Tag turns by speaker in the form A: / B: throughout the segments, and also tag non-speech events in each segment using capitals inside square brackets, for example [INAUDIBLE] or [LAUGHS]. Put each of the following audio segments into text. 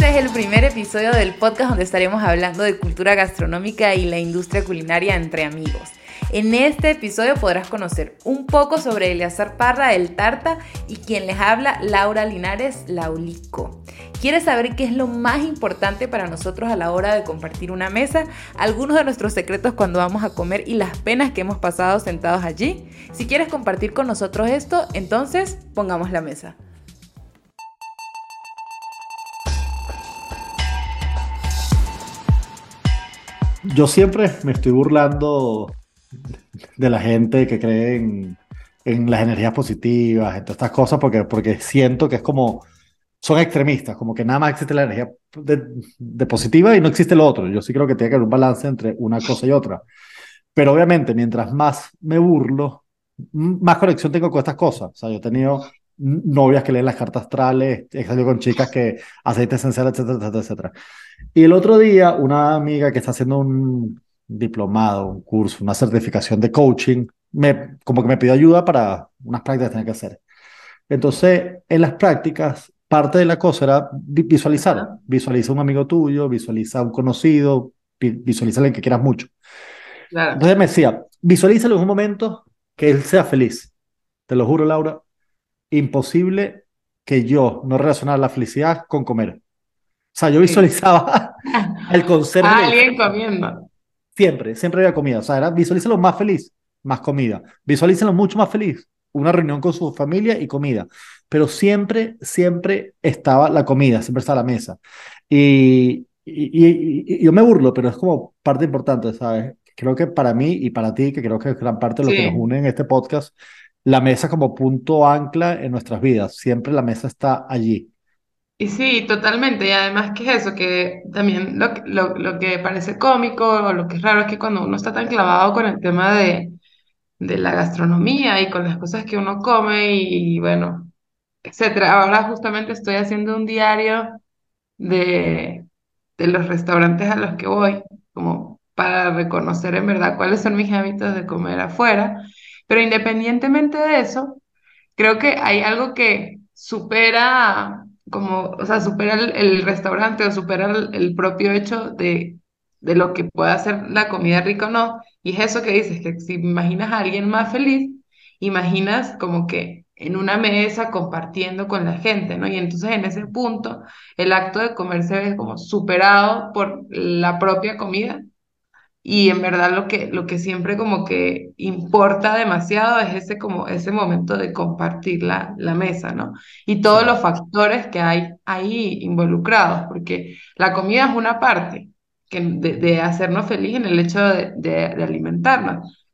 A: Este es el primer episodio del podcast donde estaremos hablando de cultura gastronómica y la industria culinaria entre amigos. En este episodio podrás conocer un poco sobre Eleazar Parra, el Tarta, y quien les habla, Laura Linares, Laulico. ¿Quieres saber qué es lo más importante para nosotros a la hora de compartir una mesa? Algunos de nuestros secretos cuando vamos a comer y las penas que hemos pasado sentados allí. Si quieres compartir con nosotros esto, entonces pongamos la mesa.
B: Yo siempre me estoy burlando de la gente que cree en, en las energías positivas, en todas estas cosas, porque, porque siento que es como, son extremistas, como que nada más existe la energía de, de, positiva y no existe lo otro. Yo sí creo que tiene que haber un balance entre una cosa y otra. Pero obviamente, mientras más me burlo, más conexión tengo con estas cosas. O sea, yo he tenido novias que leen las cartas astrales, he salido con chicas que aceite esencial, etcétera, etcétera, etcétera. Y el otro día, una amiga que está haciendo un, diplomado, un curso, una certificación de coaching, me, como que me pidió ayuda para unas prácticas que tenía que hacer. Entonces, en las prácticas, parte de la cosa era visualizar. Visualiza un amigo tuyo, visualiza un conocido, visualiza a alguien que quieras mucho. Claro. Entonces me decía, visualízalo en un momento que él sea feliz. Te lo juro, Laura, imposible que yo no relacionara la felicidad con comer. O sea, yo visualizaba [LAUGHS] el conserje.
A: Alguien comiendo.
B: Siempre, siempre había comida. O sea, era visualízalo más feliz, más comida. Visualízalo mucho más feliz, una reunión con su familia y comida. Pero siempre, siempre estaba la comida, siempre estaba la mesa. Y, y, yo me burlo, pero es como parte importante, ¿sabes? Creo que para mí y para ti, que creo que es gran parte de lo que nos une en este podcast, la mesa como punto ancla en nuestras vidas. Siempre la mesa está allí.
C: Y sí, totalmente. Y además, ¿qué es eso? Que también lo, lo, lo que parece cómico o lo que es raro es que cuando uno está tan clavado con el tema de, de la gastronomía y con las cosas que uno come y, bueno, etcétera. Ahora justamente estoy haciendo un diario de, de los restaurantes a los que voy, como para reconocer en verdad cuáles son mis hábitos de comer afuera. Pero independientemente de eso, creo que hay algo que supera como, o sea, supera el, restaurante o supera el, propio hecho de, de lo que pueda hacer la comida rica o no. Y es eso que dices, que si imaginas a alguien más feliz, imaginas como que en una mesa compartiendo con la gente, ¿no? Y entonces en ese punto el acto de comer se ve como superado por la propia comida y en verdad lo que, lo que siempre como que importa demasiado es ese, como ese momento de compartir la, la mesa, ¿no? Y todos los factores que hay ahí involucrados, porque la comida es una parte que, de, de hacernos feliz en el hecho de, de, alimentarnos.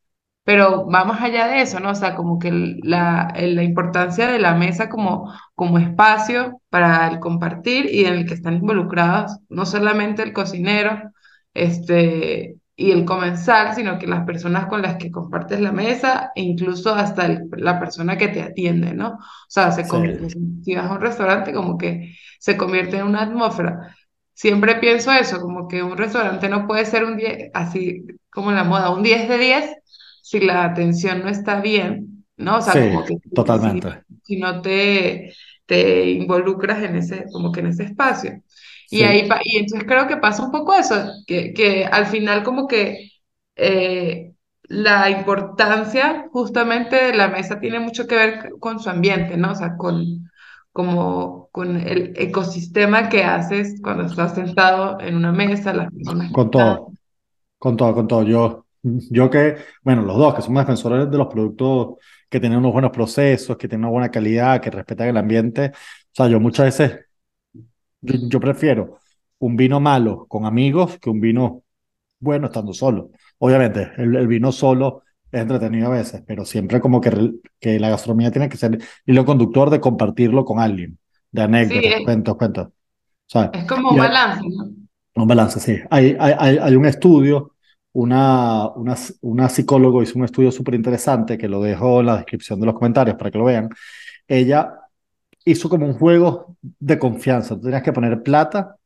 C: Pero va más allá de eso, ¿no? O sea, como que la, la importancia de la mesa como, como espacio para el compartir y en el que están involucrados no solamente el cocinero, este, y el comensal, sino que las personas con las que compartes la mesa e incluso hasta la persona que te atiende, ¿no? O sea, se si vas a un restaurante, como que se convierte en una atmósfera. Siempre pienso eso, como que un restaurante no puede ser un 10, así como en la moda, un 10 de 10 si la atención no está bien, ¿no? O sea, como que
B: totalmente.
C: Si, si, no te, te involucras en ese, como que en ese espacio. Y ahí y entonces creo que pasa un poco eso, que, que al final como que eh, la importancia justamente de la mesa tiene mucho que ver con su ambiente, ¿no? O sea, con, como, con el ecosistema que haces cuando estás sentado en una mesa, las personas.
B: Con todo, con todo, con todo. Yo, yo que, bueno, los dos que somos defensores de los productos que tienen unos buenos procesos, que tienen una buena calidad, que respetan el ambiente. O sea, yo muchas veces yo, prefiero un vino malo con amigos que un vino bueno estando solo. Obviamente, el, vino solo es entretenido a veces, pero siempre como que, que la gastronomía tiene que ser el hilo conductor de compartirlo con alguien, de anécdotas, cuentos, cuentos.
C: es como un balance, ¿no?
B: Un balance, sí. Hay, hay, hay un estudio, una, una, una psicóloga hizo un estudio súper interesante que lo dejo en la descripción de los comentarios para que lo vean. Ella hizo como un juego de confianza. Tú tenías que poner plata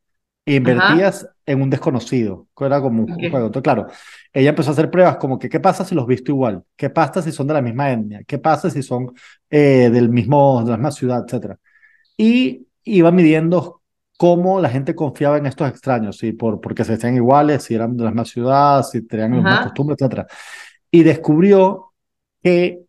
B: e invertías en un desconocido. Era como un juego. Entonces, claro, ella empezó a hacer pruebas como que, ¿qué pasa si los visto igual? ¿Qué pasa si son de la misma etnia? ¿Qué pasa si son eh, del mismo, de la misma ciudad, etcétera? Y iba midiendo cómo la gente confiaba en estos extraños, ¿sí? Por, porque se decían iguales, si eran de la misma ciudad, si tenían las mismas costumbres, etc. Y descubrió que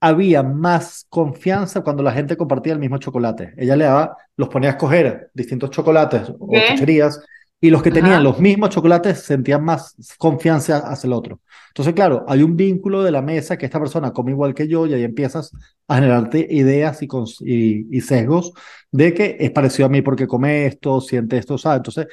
B: había más confianza cuando la gente compartía el mismo chocolate. Ella le daba, los ponía a escoger distintos chocolates o chucherías y los que tenían los mismos chocolates sentían más confianza hacia el otro. Entonces, claro, hay un vínculo de la mesa que esta persona come igual que yo y ahí empiezas a generarte ideas y, y, sesgos de que es parecido a mí porque come esto, siente esto, ¿sabes? Entonces,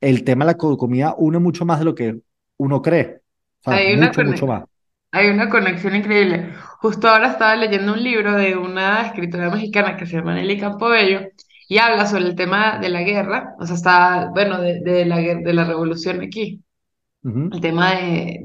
B: el tema de la comida une mucho más de lo que uno cree.
C: hay mucho, mucho más. Hay una conexión increíble. Justo ahora estaba leyendo un libro de una escritora mexicana que se llama Nelly Campobello y habla sobre el tema de la guerra, o sea, está, bueno, de, de la, de la revolución aquí, el tema de,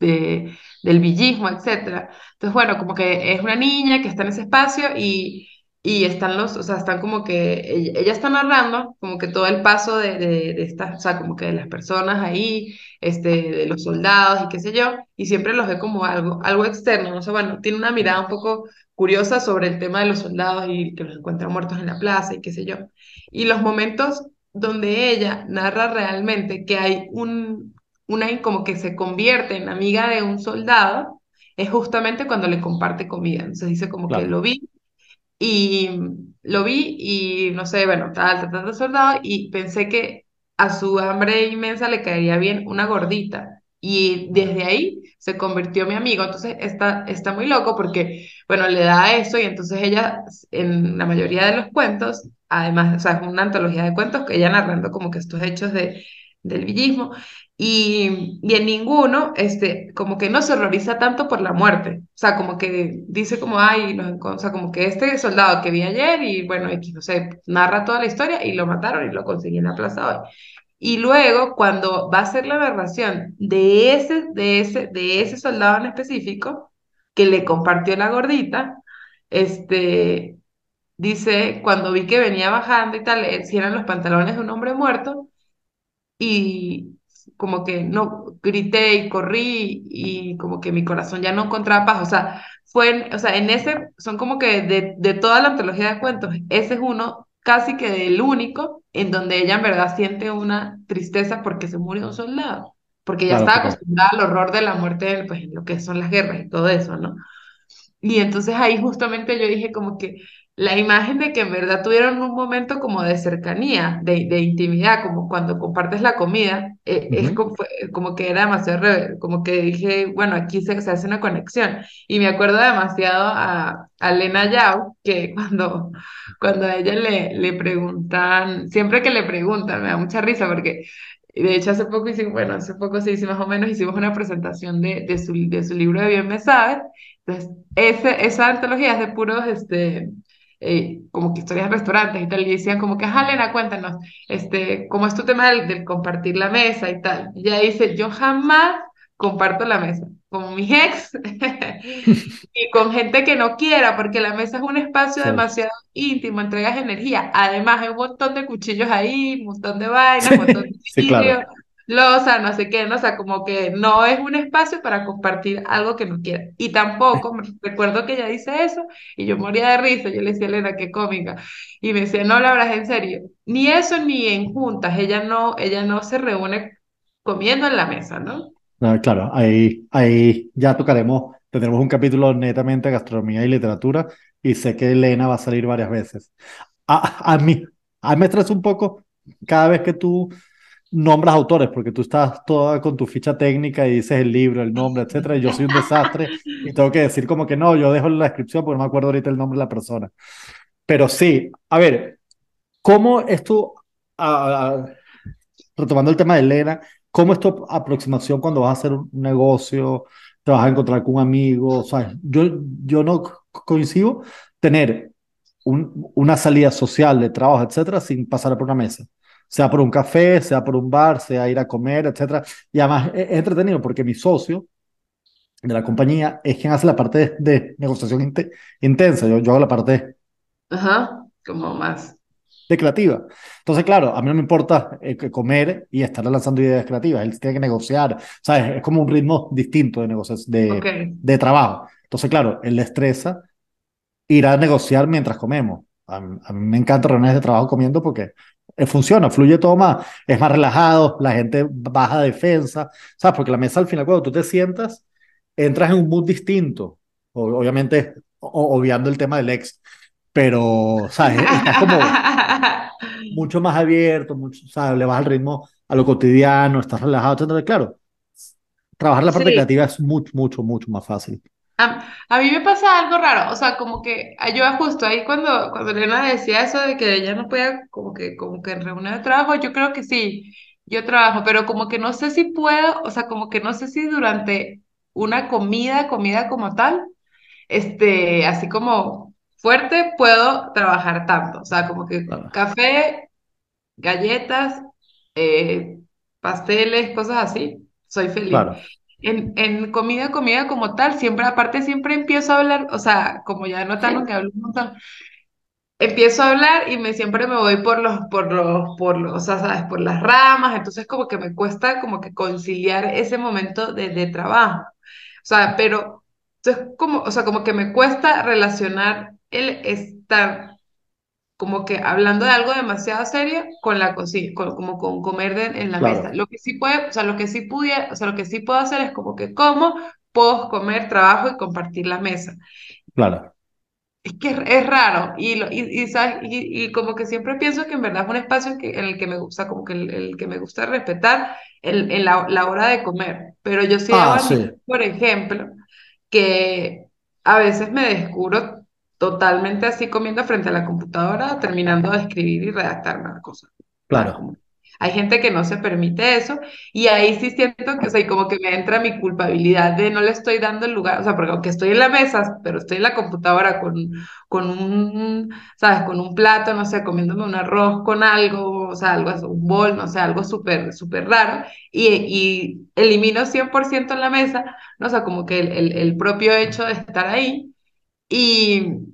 C: de, del villismo, etcétera. Entonces, bueno, como que es una niña que está en ese espacio y, y están los, o sea, están como que, ella, está narrando como que todo el paso de, de, de estas, o sea, como que de las personas ahí, este, de los soldados y qué sé yo, y siempre los ve como algo, algo externo, ¿no? o sea, bueno, tiene una mirada un poco curiosa sobre el tema de los soldados y que los encuentran muertos en la plaza y qué sé yo. Y los momentos donde ella narra realmente que hay un, una como que se convierte en amiga de un soldado, es justamente cuando le comparte comida. Entonces dice como que lo vi y lo vi y no sé, bueno, estaba tratando de soldado y pensé que a su hambre inmensa le caería bien una gordita. Y desde ahí se convirtió mi amigo. Entonces está, está muy loco porque, bueno, le da eso y entonces ella, en la mayoría de los cuentos, además, o sea, es una antología de cuentos que ella narrando como que estos hechos de, del villismo, y, y, en ninguno, este, como que no se horroriza tanto por la muerte. O sea, como que dice como, ay, o sea, como que este soldado que vi ayer y bueno, no sé, narra toda la historia y lo mataron y lo conseguí en la plaza hoy. Y luego, cuando va a ser la narración de ese, de ese, de ese soldado en específico, que le compartió la gordita, este, dice, cuando vi que venía bajando y tal, si eran los pantalones de un hombre muerto, y como que no grité y corrí y como que mi corazón ya no encontraba paz, o sea, fue, en, o sea, en ese, son como que de, de toda la antología de cuentos, ese es uno casi que del único en donde ella en verdad siente una tristeza porque se murió un soldado, porque ya estaba acostumbrada al horror de la muerte, pues en lo que son las guerras y todo eso, ¿no? Y entonces ahí justamente yo dije como que la imagen de que en verdad tuvieron un momento como de cercanía, de, de intimidad, como cuando compartes la comida, eh, es como, como, que era demasiado, como que dije, bueno, aquí se, se, hace una conexión. Y me acuerdo demasiado a, a Lena Yao, que [LAUGHS] cuando, cuando a ella le, le preguntan, siempre que le preguntan, me da mucha risa porque... De hecho, hace poco hicimos, bueno, hace poco sí, sí, más o menos hicimos una presentación de, de, su, de su libro de Bien Me Sabes. Entonces, ese, esa antología es de puros, este, eh, como que historias de restaurantes y tal, y decían como que, ajá, cuéntanos, este, cómo es tu tema del, compartir la mesa y tal. Y ella dice, yo jamás comparto la mesa, con mis ex [LAUGHS] y con gente que no quiera, porque la mesa es un espacio demasiado íntimo, entregas energía. Además, hay un montón de cuchillos ahí, un montón de vainas, un montón de
B: sí, claro
C: losa, no sé qué, no, o sea, como que no es un espacio para compartir algo que no quiera. Y tampoco, recuerdo que ella dice eso y yo moría de risa, yo le decía Elena, qué cómica, y me decía, no, la hablas en serio, ni eso ni en juntas, ella no, ella no se reúne comiendo en la mesa, ¿no?
B: no claro, ahí, ahí ya tocaremos, tendremos un capítulo netamente de gastronomía y literatura y sé que Elena va a salir varias veces. A, a mí, a mí me estresa un poco cada vez que tú nombras autores, porque tú estás toda con tu ficha técnica y dices el libro, el nombre, etcétera, y yo soy un desastre y tengo que decir como que no, yo dejo la descripción porque no me acuerdo ahorita el nombre de la persona. Pero sí, a ver, ¿cómo esto, retomando el tema de Elena, cómo es tu aproximación cuando vas a hacer un negocio, te vas a encontrar con un amigo, ¿sabes? Yo, yo no coincido tener un, una salida social de trabajo, etcétera, sin pasar por una mesa sea por un café, sea por un bar, sea ir a comer, etcétera. Y además es entretenido porque mi socio de la compañía es quien hace la parte de, negociación intensa. Yo, yo hago la parte
C: Ajá, como más
B: creativa. Entonces, claro, a mí no me importa eh, comer y estar lanzando ideas creativas. Él tiene que negociar, ¿sabes? Es como un ritmo distinto de, de, de trabajo. Entonces, claro, él le estresa ir a negociar mientras comemos. A, a mí me encanta reuniones de trabajo comiendo porque funciona, fluye todo más, es más relajado, la gente baja defensa, ¿sabes? Porque la mesa al final, cuando tú te sientas, entras en un mood distinto, obviamente obviando el tema del ex, pero, ¿sabes? Estás como [LAUGHS] mucho más abierto, mucho, ¿sabes? Le vas al ritmo a lo cotidiano, estás relajado, entonces, claro, trabajar la parte creativa es mucho, mucho, mucho más fácil.
C: A, a, mí me pasa algo raro, o sea, como que yo justo ahí cuando, cuando Elena decía eso de que ella no podía, como que, como que en reunión de trabajo, yo creo que sí, yo trabajo, pero como que no sé si puedo, o sea, como que no sé si durante una comida, comida como tal, este, así como fuerte, puedo trabajar tanto, o sea, como que café, galletas, eh, pasteles, cosas así, soy feliz. Claro en, en comida, comida como tal, siempre, aparte siempre empiezo a hablar, o sea, como ya notaron que hablo un montón, empiezo a hablar y me siempre me voy por los, por los, por los, o sea, sabes, por las ramas, entonces como que me cuesta como que conciliar ese momento de, de trabajo. O sea, pero, entonces como, o sea, como que me cuesta relacionar el estar como que hablando de algo demasiado serio con la cocina, como con comer en la mesa. Lo que sí puede, o sea, lo que sí pudiera, o sea, lo que sí puedo hacer es como que como, puedo comer, trabajo y compartir la mesa.
B: Claro.
C: Es que es, raro y, y, y, y, como que siempre pienso que en verdad es un espacio en, que, en el que me gusta, como que el, que me gusta respetar el, en la, la, hora de comer. Pero yo sí, ah, por ejemplo, que a veces me descubro totalmente así comiendo frente a la computadora, terminando de escribir y redactar una cosa.
B: Claro.
C: Hay gente que no se permite eso y ahí sí siento que, o sea, como que me entra mi culpabilidad de no le estoy dando el lugar, o sea, porque aunque estoy en la mesa, pero estoy en la computadora con, con un, ¿sabes? Con un plato, no sé, comiéndome un arroz con algo, o sea, algo, un bol, no sé, algo súper, súper raro y, y elimino 100% en la mesa, ¿no? O sea, como que el, el, el propio hecho de estar ahí y,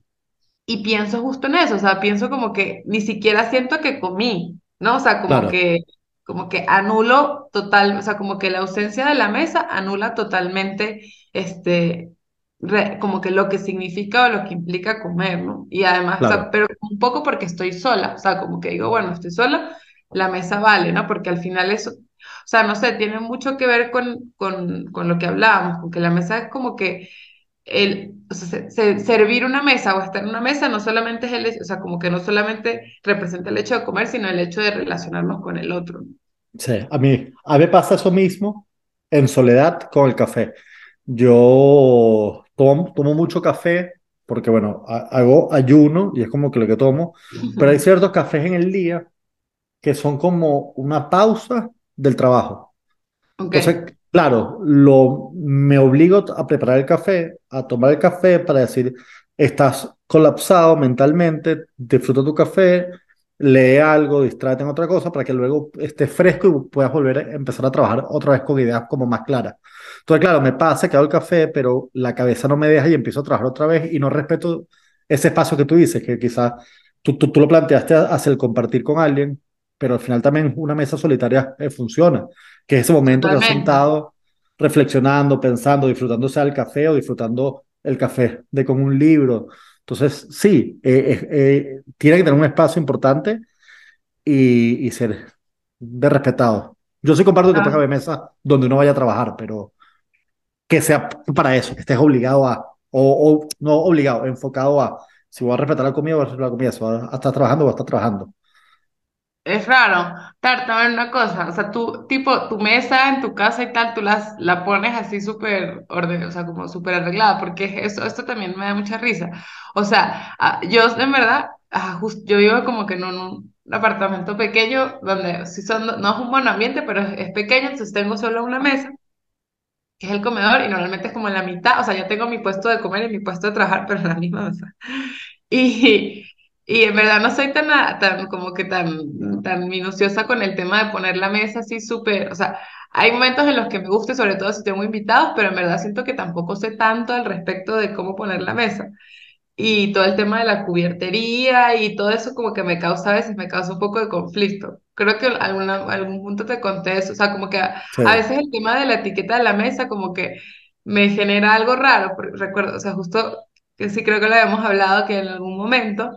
C: y pienso justo en eso, o sea, pienso como que ni siquiera siento que comí, ¿no? O sea, como que como que anulo total, o sea, como que la ausencia de la mesa anula totalmente este como que lo que significa o lo que implica comer, ¿no? Y además, o sea, pero un poco porque estoy sola, o sea, como que digo, bueno, estoy sola, la mesa vale, ¿no? Porque al final eso, o sea, no sé, tiene mucho que ver con, con, con lo que hablábamos, porque la mesa es como que el, o sea, servir una mesa o estar en una mesa no solamente es el, o sea, como que no solamente representa el hecho de comer, sino el hecho de relacionarnos con el otro.
B: Sí, a mí, a mí pasa eso mismo en soledad con el café. Yo tomo, tomo mucho café porque, bueno, hago ayuno y es como que lo que tomo, pero hay ciertos cafés en el día que son como una pausa del trabajo. Entonces, Claro, lo, me obligo a preparar el café, a tomar el café para decir, estás colapsado mentalmente, disfruta tu café, lee algo, distráete en otra cosa para que luego estés fresco y puedas volver a empezar a trabajar otra vez con ideas como más claras. Entonces, claro, me pasa que hago el café, pero la cabeza no me deja y empiezo a trabajar otra vez y no respeto ese espacio que tú dices, que quizás tú, tú, tú lo planteaste hacia el compartir con alguien, pero al final también una mesa solitaria eh, funciona que es ese momento que has sentado reflexionando, pensando, disfrutándose del café o disfrutando el café de con un libro. Entonces, sí, eh, eh, tiene que tener un espacio importante y, y ser de respetado. Yo sí comparto que ah. tenga mesa donde uno vaya a trabajar, pero que sea para eso, que estés obligado a, o, o no obligado, enfocado a, si voy a respetar la comida, voy a respetar la comida, si voy a estar trabajando, voy a estar trabajando.
C: Es raro. Tarta, una cosa, o sea, tú, tipo, tu mesa en tu casa y tal, tú las, la pones así súper orden, o sea, como súper arreglada, porque eso, esto también me da mucha risa. O sea, ah, yo en verdad, ah, yo vivo como que en un, apartamento pequeño, donde si son, no es un buen ambiente, pero es, pequeño, entonces tengo solo una mesa, que es el comedor, y normalmente es como en la mitad, o sea, yo tengo mi puesto de comer y mi puesto de trabajar, [LAUGHS] pero en la misma mesa. Y, y en verdad no soy tan, tan como que tan, tan minuciosa con el tema de poner la mesa así súper, o sea, hay momentos en los que me gusta, sobre todo si tengo invitados, pero en verdad siento que tampoco sé tanto al respecto de cómo poner la mesa. Y todo el tema de la cubiertería y todo eso como que me causa a veces, me causa un poco de conflicto. Creo que alguna, algún punto te conté eso, o sea, como que a, a veces el tema de la etiqueta de la mesa como que me genera algo raro, recuerdo, o sea, justo que sí creo que lo habíamos hablado que en algún momento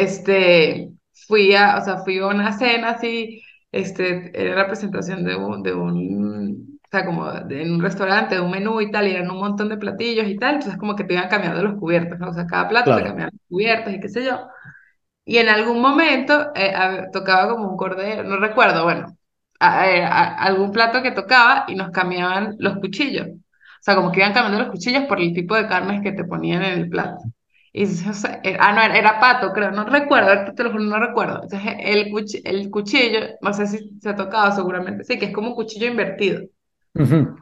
C: este, fui a, o sea, fui a una cena así, este, era representación de un, de un, o sea, como de, en un restaurante, de un menú y tal, y eran un montón de platillos y tal, entonces como que te iban cambiando los cubiertos, ¿no? O sea, cada plato te
B: Claro.
C: cambiaban los cubiertos y qué sé yo. Y en algún momento eh, a- tocaba como un cordero, no recuerdo, bueno, a- a- algún plato que tocaba y nos cambiaban los cuchillos. O sea, como que iban cambiando los cuchillos por el tipo de carnes que te ponían en el plato. Y, o sea, eh, ah, no, era, era pato, creo, no recuerdo, te lo juro, no recuerdo. Entonces, el, cuchi- el cuchillo, no sé si se ha tocado seguramente, sí, que es como un cuchillo invertido.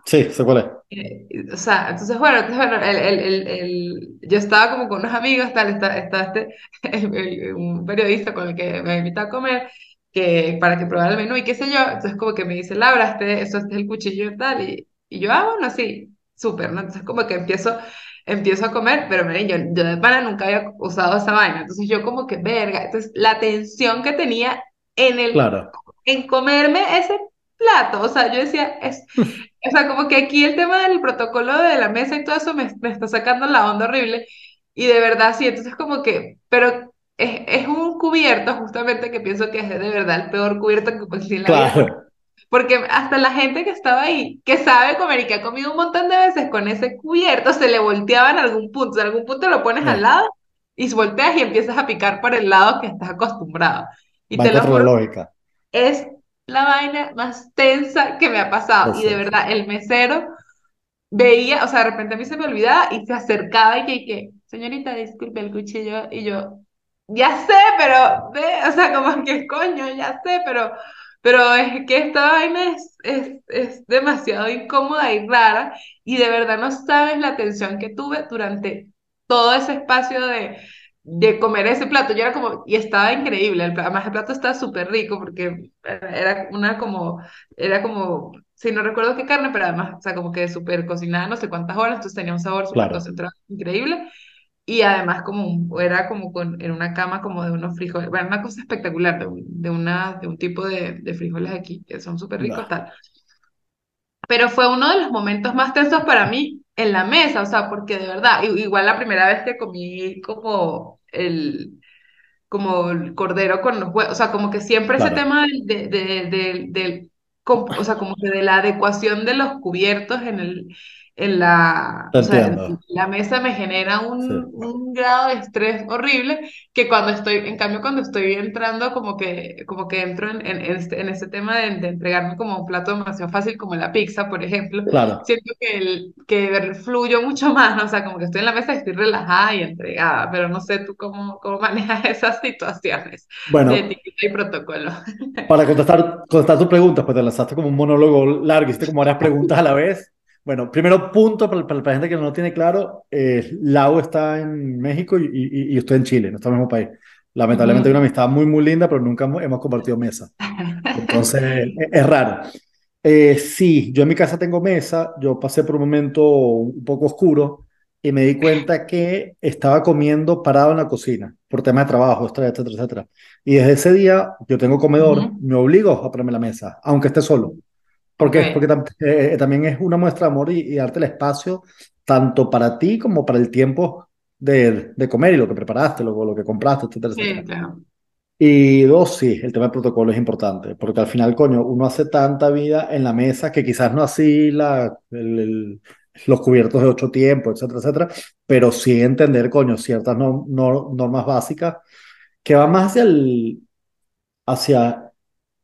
B: Sí, sé cuál es.
C: Eh, o sea, entonces, bueno, entonces, bueno, el, el, el, yo estaba como con unos amigos, tal, está, está este, [LAUGHS] un periodista con el que me invitó a comer, que, para que probara el menú y qué sé yo, entonces como que me dice, Laura, este, eso, este es el cuchillo y tal, y, y yo, ah, bueno, sí, súper, ¿no? Entonces como que empiezo, empiezo a comer, pero miren, yo, yo de pana nunca había usado esa vaina, entonces yo como que, verga, entonces la tensión que tenía en el,
B: Claro,
C: en comerme ese plato, o sea, yo decía, es... O sea, como que aquí el tema del protocolo de la mesa y todo eso me, me está sacando la onda horrible. Y de verdad, sí, entonces como que, pero es, es un cubierto justamente que pienso que es de verdad el peor cubierto que puede existir en la vida. Porque, hasta la gente que estaba ahí, que sabe comer y que ha comido un montón de veces con ese cubierto, se le volteaba en algún punto. En algún punto lo pones al
B: Eh,
C: lado y volteas y empiezas a picar por el lado que estás acostumbrado. Y te lo juro
B: lógica.
C: es la vaina más tensa que me ha pasado.
B: Lo
C: Y de verdad, el mesero veía, o sea, de repente a mí se me olvidaba y se acercaba y que, que, señorita, disculpe el cuchillo. Y yo, ya sé, pero, ve, o sea, como que coño, ya sé, pero, pero es que esta vaina es, es, es demasiado incómoda y rara. Y de verdad no sabes la tensión que tuve durante todo ese espacio de de comer ese plato. Yo era como, y estaba increíble, el, además el plato estaba súper rico porque era una como, era como, sí, no recuerdo qué carne, pero además, o sea, como que súper cocinada no sé cuántas horas, entonces tenía un sabor súper
B: Claro,
C: concentrado, increíble. Y además como un- era como con, en una cama como de unos frijoles, bueno, una cosa espectacular, de un, de una, de un tipo de, de frijoles aquí, que son súper ricos,
B: va,
C: tal. Pero fue uno de los momentos más tensos para mí en la mesa, o sea, porque de verdad, igual la primera vez que comí como el, como el cordero con los huevos, o sea, como que siempre ese
B: claro,
C: tema del, de, de- com- o sea, como que de la adecuación de los cubiertos en el, en la, o sea, en la mesa me genera
B: Sí,
C: un, un grado de estrés horrible que cuando estoy, en cambio, cuando estoy entrando, como que, como que entro en, en, en este, en este tema de, de entregarme como un plato demasiado fácil, como la pizza, por ejemplo,
B: claro.
C: siento que, el, que fluyo mucho más, ¿no? O sea, como que estoy en la mesa y estoy relajada y entregada, pero no sé tú cómo, cómo manejas [LAUGHS] esas situaciones de
B: Bueno,
C: etiqueta y protocolo.
B: para contestar, contestar tus preguntas, pues te lanzaste como un monólogo largo, hiciste como varias preguntas a la vez. Bueno, primero punto para, para la gente que no lo tiene claro, eh, Lau está en México y, y, y estoy en Chile, no está en el mismo país. Lamentablemente hay una amistad muy, muy linda, pero nunca hemos, compartido mesa. Entonces, es, es raro. Eh, sí, yo en mi casa tengo mesa, yo pasé por un momento un poco oscuro y me di cuenta que estaba comiendo parado en la cocina por temas de trabajo, etcétera, etcétera, etcétera. Y desde ese día yo tengo comedor, me obligo a ponerme la mesa, aunque esté solo. ¿Por qué? Porque tam- eh, eh, también es una muestra de amor y, y darte el espacio tanto para ti como para el tiempo de, de comer y lo que preparaste, lo, lo que compraste, etcétera, etcétera.
C: sí, claro.
B: Y dos, sí, el tema del protocolo es importante, porque al final, coño, uno hace tanta vida en la mesa que quizás no así la, el- el- los cubiertos de ocho tiempos, etcétera, etcétera, pero sí entender, coño, ciertas no- no- normas básicas que van más hacia el, hacia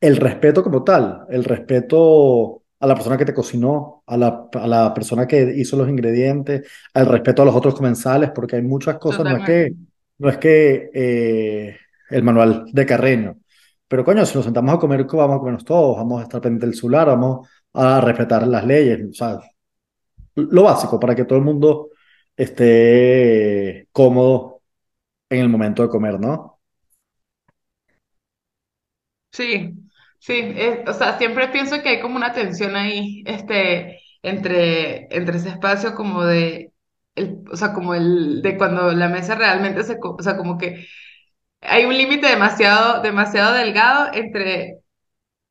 B: el respeto como tal, el respeto a la persona que te cocinó, a la, a la persona que hizo los ingredientes, al respeto a los otros comensales, porque hay muchas cosas, no es que, no es que eh, el manual de Carreño, pero coño, si nos sentamos a comer, vamos a comernos todos, vamos a estar pendientes del celular, vamos a respetar las leyes, o sea, lo básico para que todo el mundo esté cómodo en el momento de comer, ¿no?
C: Sí, sí, es- o sea, siempre pienso que hay como una tensión ahí, este, entre, entre ese espacio como de, el, o sea, como el, de cuando la mesa realmente se, co- o sea, como que hay un límite demasiado, demasiado delgado entre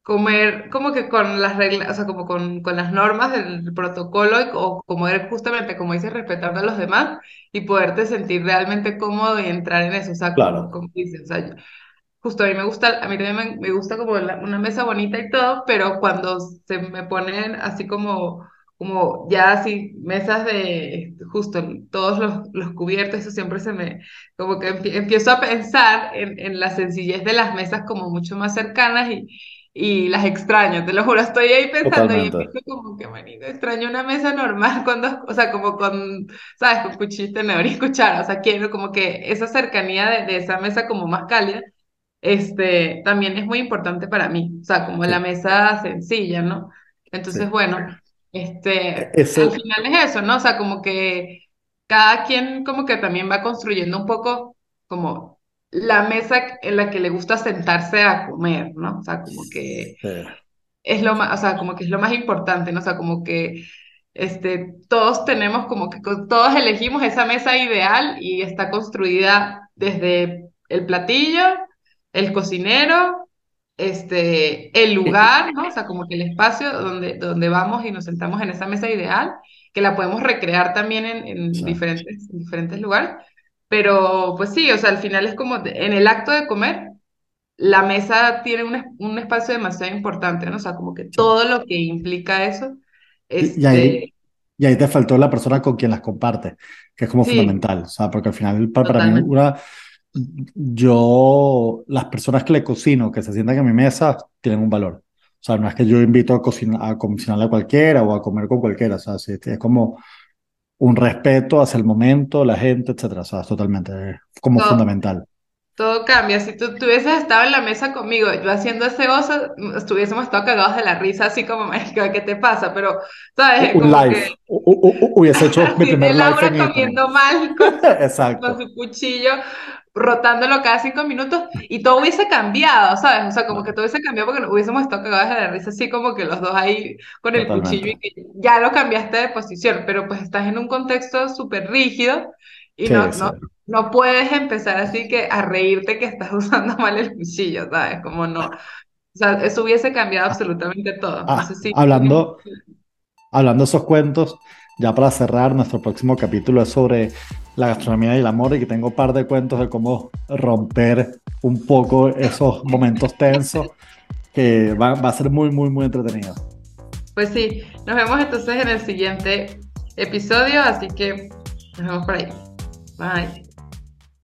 C: comer como que con las reglas, o sea, como con, con las normas del protocolo y, o comer justamente, como dices, respetando a los demás y poderte sentir realmente cómodo y entrar en eso, o sea, como,
B: Claro,
C: como dices, o sea, justo a mí me gusta, a mí también me, gusta como la- una mesa bonita y todo, pero cuando se me ponen así como, como ya así mesas de justo todos los, los cubiertos, eso siempre se me, como que empie- empiezo a pensar en, en la sencillez de las mesas como mucho más cercanas y, y las extraño, te lo juro, estoy ahí pensando y
B: Totalmente.
C: empiezo como que, manito, extraño una mesa normal [LAUGHS] cuando, o sea, como con, ¿sabes? Con cuchillo, tenedor y cuchara, o sea, quiero como que esa cercanía de, de esa mesa como más cálida este, también es muy importante para mí, o sea, como la
B: Sí,
C: mesa sencilla, ¿no? Entonces,
B: sí.
C: bueno,
B: E-
C: este, al final es eso, ¿no? O sea, como que cada quien como que también va construyendo un poco como la mesa en la que le gusta sentarse a comer, ¿no? O sea, como que
B: eh,
C: es lo más, o sea, como que es lo más importante, ¿no? O sea, como que este, todos tenemos como que todos elegimos esa mesa ideal y está construida desde el platillo, el cocinero, este, el lugar, ¿no? O sea, como que el espacio donde, donde vamos y nos sentamos en esa mesa ideal, que la podemos recrear también en, en
B: sí.
C: diferentes, en diferentes lugares. Pero pues sí, o sea, al final es como en el acto de comer la mesa tiene un, un espacio demasiado importante, ¿no? O sea, como que todo lo que implica eso,
B: Y, y ahí,
C: este,
B: y ahí te faltó la persona con quien las comparte, que es como
C: sí,
B: fundamental, o sea, porque al final para, para mí una, yo, las personas que le cocino, que se sientan en mi mesa, tienen un valor. O sea, no es que yo invito a cocinar, a cocinarle a cualquiera o a comer con cualquiera, o sea, es como un respeto hacia el momento, la gente, etcétera, o sea, es totalmente, como
C: Todo,
B: fundamental.
C: todo cambia. Si tú, tú hubieses estado en la mesa conmigo, yo haciendo ese oso, estuviésemos estado cagados de la risa, así como, ¿qué te pasa? Pero, ¿sabes?
B: Un
C: Como
B: live,
C: que
B: u- u- u- hubiese hecho [LAUGHS] mi primer live en
C: comiendo mal con [LAUGHS] su, con
B: Exacto,
C: su cuchillo, rotándolo cada cinco minutos y todo hubiese cambiado, ¿sabes? O sea, como que todo hubiese cambiado porque hubiésemos estado cagados de la risa, así como que los dos ahí con el cuchillo y
B: totalmente.
C: que ya lo cambiaste de posición, pero pues estás en un contexto súper rígido y no,
B: Sí,
C: no, no puedes empezar así que a reírte que estás [LAUGHS] usando mal el cuchillo, ¿sabes? Como no. O sea, eso hubiese cambiado absolutamente todo.
B: ah,
C: Entonces sí, tienes-
B: hablando, hablando de esos cuentos, ya para cerrar, nuestro próximo capítulo es sobre la gastronomía y el amor y que tengo un par de cuentos de cómo romper un poco esos [LAUGHS] momentos tensos que va, va a ser muy, muy, muy entretenido.
C: Pues sí, nos vemos entonces en el siguiente episodio, así que nos vemos por ahí. Bye.